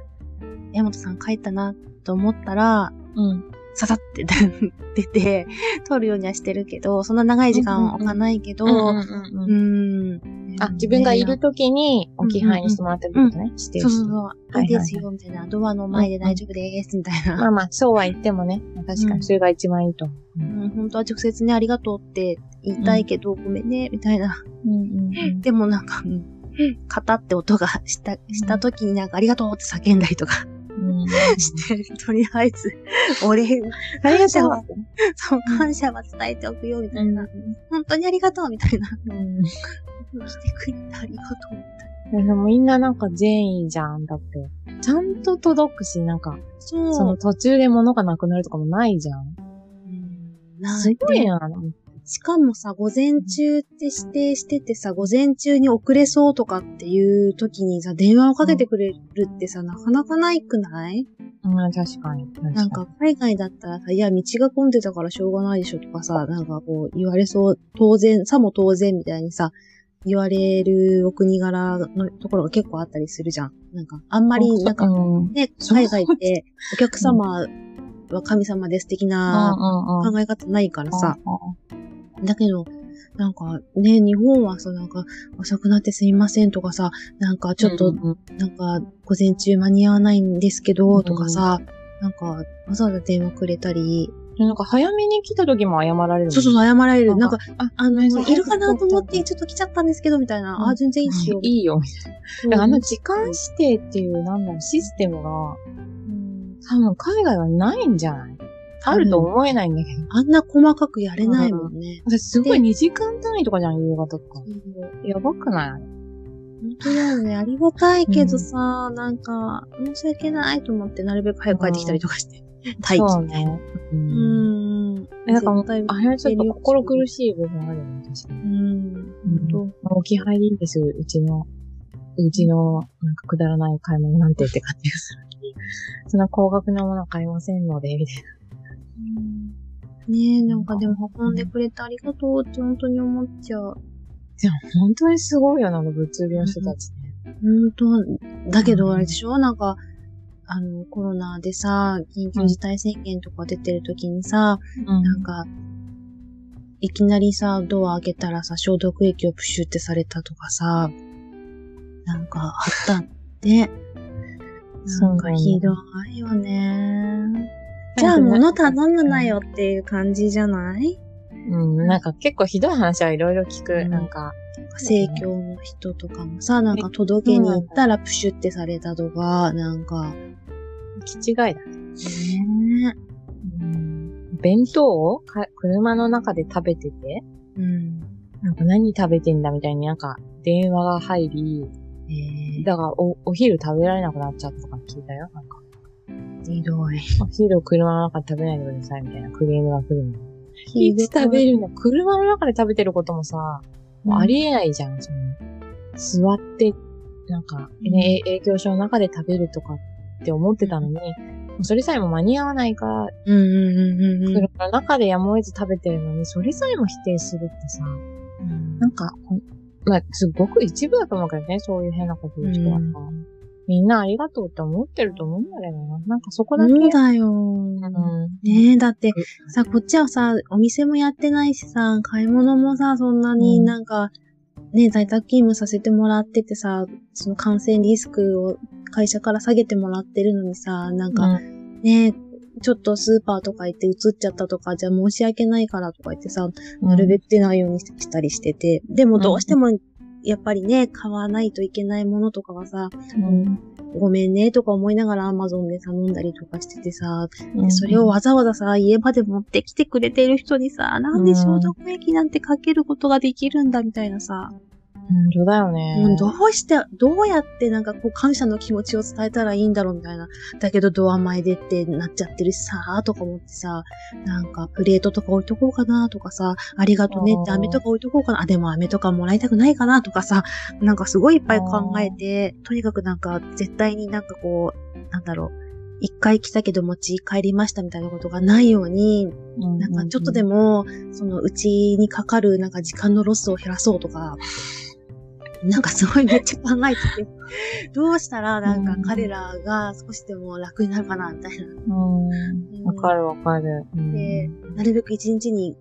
山本さん帰ったなと思ったら、うん。ささって 出て、撮るようにはしてるけど、そんな長い時間は置かないけど、うんううんん。あ、自分がいる時に置き配にしてもらってることね。してるそうそうそう、はいいいですよ、みたいな。ドアの前で大丈夫です、みたいな。まあまあ、そうは言ってもね。確かにそれが一番いいと思う。うん、本当は直接ね、ありがとうって言いたいけど、ごめんね、みたいな。うんうんでもなんか、うんカタって音がした、した時になんかありがとうって叫んだりとかうん。して、とりあえず、お礼、ありがとう感謝は、そう、感謝は伝えておくよ、みたいな。本当にありがとう、みたいな。うん。来てくれてありがとう、みたいな。でもみんななんか善意じゃん。だって。ちゃんと届くし、なんか、その途中で物がなくなるとかもないじゃん。うんなんすごいでな。しかもさ、午前中って指定しててさ、午前中に遅れそうとかっていう時にさ、電話をかけてくれるってさ、なかなかないくない？うん、確かに。確かになんか、海外だったらさ、いや、道が混んでたからしょうがないでしょとかさ、なんかこう、言われそう、当然、さも当然みたいにさ、言われるお国柄のところが結構あったりするじゃん。なんか、あんまり、なんか、うん。ね、海外って、お客様は神様です的なうん考え方ないからさ、だけど、なんかね、日本はさ、なんか遅くなってすみませんとかさ、なんかちょっと、なんか午前中間に合わないんですけど、とかさ、なんかわざわざ電話くれたり、なんか早めに来た時も謝られる。そうそう謝られる。なんか、あ、あの、いるかなと思ってちょっと来ちゃったんですけど、みたいな。うんあ、全然いいっすよ。いいよ。そうだからあの時間指定っていう、なんだろう、システムが、うん多分海外はないんじゃない？あると思えないんだけど。あんな細かくやれないもんね。私すごい2時間単位とかじゃん、夕方とか。やばくない？本当だよね。ありがたいけどさ、なんか、申し訳ないと思って、なるべく早く帰ってきたりとかして。待機そうね。う。うんん。えなんかもう絶対あれはちょっと心苦しい部分あるよね、確かに。うん。本置き配でいいんです、うちの、うちの、なんかくだらない買い物なんてって感じがする。そんな高額なものは買いませんので、みたい当ねえ、なんかでも運んでくれてありがとうって本当に思っちゃう。な。でも本当にすごいよな、物流の人たちね。本当だけどあれでしょ？なんか、あの、コロナでさ、緊急事態宣言とか出てる時にさ、うんなんか、いきなりさ、ドア開けたらさ、消毒液をプシュってされたとかさ、なんかあったって。なんかひどいよね。じゃあ物頼むなよっていう感じじゃない？うん、なんか結構ひどい話はいろいろ聞く。うんなんか、生協の人とかもさ、なんか届けに行ったらプシュってされたとか、なんか、気違いだね。ねうん弁当をか車の中で食べてて、うん。なんか何食べてんだみたいになんか電話が入り、えだからおお昼食べられなくなっちゃったとか聞いたよ。なんか、ー、ひどい。お昼を車の中で食べないでくださいみたいなクレームが来るの。い？いつ食べるの？車の中で食べてることもさ、もうありえないじゃん。その座って、なんか、ね、営業所の中で食べるとかって思ってたのに、それさえも間に合わないから、うんうんうんうんうん。車の中でやむを得ず食べてるのに、それさえも否定するってさ、うんなんか、まあ、すごく一部だと思うけどね、そういう変なこと言う人はさ。みんなありがとうって思ってると思うんだよな。なんかそこだけ。そうだよ。うん。ねえ、だって、さ、こっちはさ、お店もやってないしさ、買い物もさ、そんなにうんなんか、ね、在宅勤務させてもらっててさ、その感染リスクを会社から下げてもらってるのにさ、なんか、うんね、ちょっとスーパーとか行って映っちゃったとか、じゃあ申し訳ないからとか言ってさ、なるべく出ないようにしたりしてて、でもどうしても、やっぱりね、買わないといけないものとかはさ、うん。ごめんねとか思いながら Amazon で頼んだりとかしててさ、うん。でそれをわざわざさ、家まで持ってきてくれてる人にさ、なんで消毒液なんてかけることができるんだみたいなさ、本当だよね。うんどうして、どうやってなんかこう感謝の気持ちを伝えたらいいんだろうみたいな。だけどドア前でってなっちゃってるしさ、とか思ってさ、なんかプレートとか置いとこうかなとかさ、ありがとねって飴とか置いとこうかな。あ、でも飴とかもらいたくないかなとかさ、なんかすごいいっぱい考えて、とにかくなんか絶対になんかこう、なんだろう、一回来たけど餅帰りましたみたいなことがないように、うん、なんかちょっとでも、も、そのうちにかかるなんか時間のロスを減らそうとか、なんかすごいめっちゃ考えてて、どうしたらなんか彼らが少しでも楽になるかなみたいな。うん。わかるわかる。うんでなるべく一日に、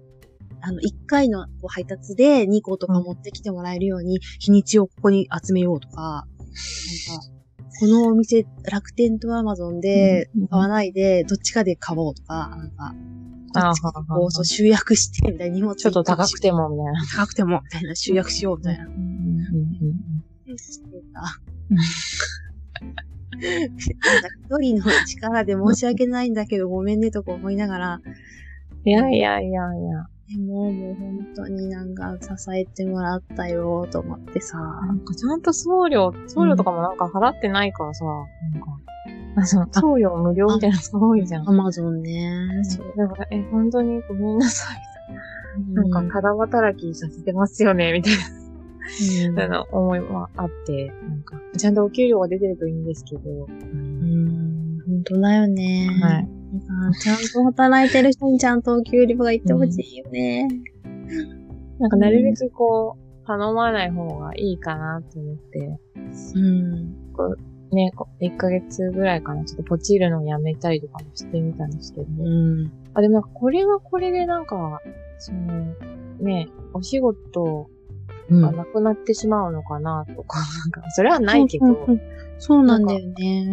あの、一回の配達で2個とか持ってきてもらえるように、日にちをここに集めようとか、なんか、このお店、楽天とアマゾンでうん買わないで、どっちかで買おうとか、なんかこう、そう、集約して、みたいな荷物ちょっと高くても、みたいな。高くても、みたいな、集約しよう、みたいな。うんうんうんしてた。一人の力で申し訳ないんだけど、ごめんねとか思いながら、いやいやいやいや。でも、もう本当になんか支えてもらったよ、と思ってさ。なんかちゃんと送料、送料とかもなんか払ってないからさ、なんか、あその 送料無料みたいなすごいじゃん。アマゾンね。そうだから、え、本当にごめんなさい。うなんか、ただ働きさせてますよね、みたいうんな、あの、思いもあって、なんか、ちゃんとお給料が出てるといいんですけど、うん、本当だよね。はい。なんかちゃんと働いてる人にちゃんとお給料がいってほしいよね。なんか、なるべくこう、頼まない方がいいかなと思って、うん。ね、こう1ヶ月ぐらいかな、ちょっとポチるのをやめたりとかもしてみたんですけど、うん。あ、でもなんかこれはこれでなんか、その、ね、お仕事うんがなくなってしまうのかなとか、なんか、それはないけど、うんうんうんそうなんだよね。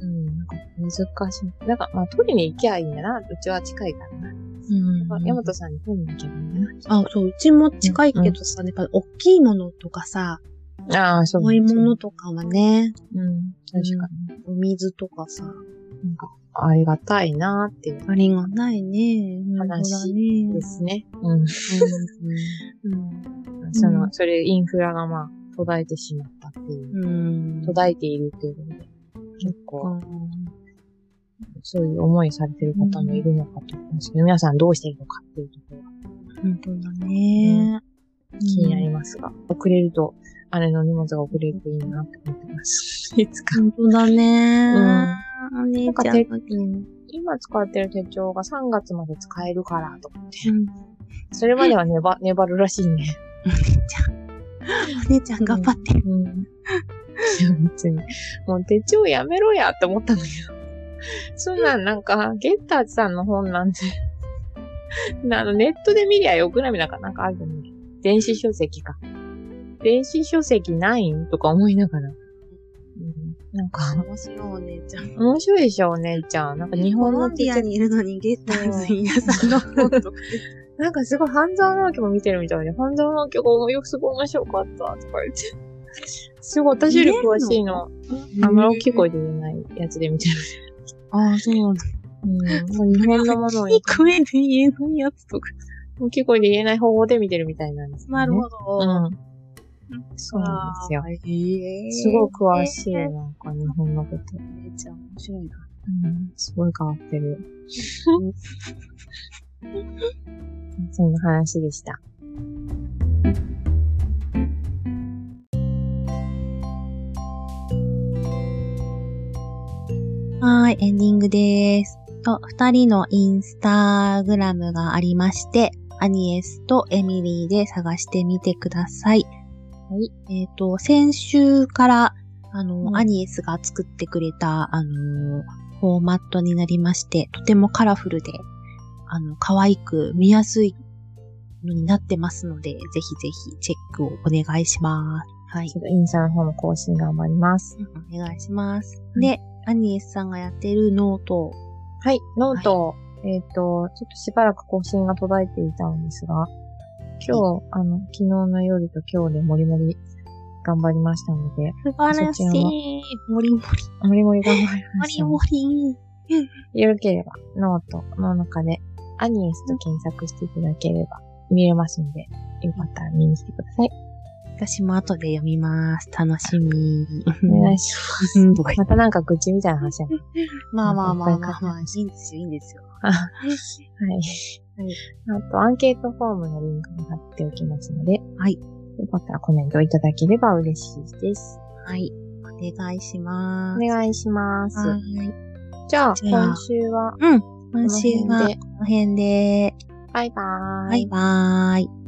うん、なんか難しい。なんか、まあ、取りに行きゃいいんだな。うちは近いからな。うん。ヤマトさんに取りに行けばいいんだあ、そう、うちも近いけどさ、やっぱ大きいものとかさ、な。ああ、そう。重いものとかはね、うん、確かに。お水とかさ、なんか、ありがたいなっていうありがたいね。話。ですね。うん。うんその、それ、インフラがまあ、途絶えてしまったっていう。うん。途絶えているっていうことで、結構、うんそういう思いされてる方もいるのかと思うんですけど、皆さんどうしているのかっていうところが本当だね。気になりますが、遅れると、姉の荷物が遅れるといいなって思ってます。いつか。本当だね。お姉なんか手ちゃん。今使ってる手帳が3月まで使えるからと思って。うんそれまでは粘、粘るらしいね。お姉ちゃん。お姉ちゃん頑張って。うん。いや、別に。もう手帳やめろやって思ったんだけど。そんなんなんか、ゲッターズさんの本なんて、あの、ネットで見りゃよくない？なんか、なんかあるよね。電子書籍か。電子書籍ないんとか思いながら。うん、なんか、面白いお姉ちゃん。面白いでしょ、お姉ちゃん。なんか日コ本の手帳ロンビアにいるのにゲッターズ皆さんの本とか。なんかすごい半沢直樹も見てるみたいで、半沢直樹がよくすごい面白かったとか言って。すごい、私より詳しいの。あんまり大きい声で言えないやつで見てる。ああ、そうなんだ。うん。日本のものを大きい声で言えないやつとか。大きい声で言えない方法で見てるみたいなんです、ね。なるほど。ど。うん。そうなんですよ。すごい詳しい、なんか日本のこと。お姉ちゃん面白いな。うん。すごい変わってる。そんな話でした。はーい、エンディングです。と、二人のインスタグラムがありまして、アニエスとエミリーで探してみてください。はい。えっ、と、先週から、あの、うんアニエスが作ってくれた、あの、フォーマットになりまして、とてもカラフルで、あの、可愛く見やすいのになってますので、ぜひぜひチェックをお願いします。はいち。ょっとインスタの方も更新頑張ります。お願いします。うんで、アニエスさんがやってる note、はい。ノート、えっ、と、ちょっとしばらく更新が途絶えていたんですが、今日、あの、昨日の夜と今日でもりもり頑張りましたので、素晴らしい。もりもり、もりもり頑張りまもしたのりもり。で。よろければ、ノートの中で、アニエスと検索していただければ見れますので、よかったら見に来てください。私も後で読みます。楽しみ。お願いします。またなんか愚痴みたいな話やな。まあまあまあまあまあ、いいんですよ、いいんですよ。あはい。あと、アンケートフォームのリンクも貼っておきますので、はい。よかったらコメントいただければ嬉しいです。はい。お願いします。お願いします。はい。じゃあ、今週は、うん。今週はこの辺で。バイバーイ。バイバーイ。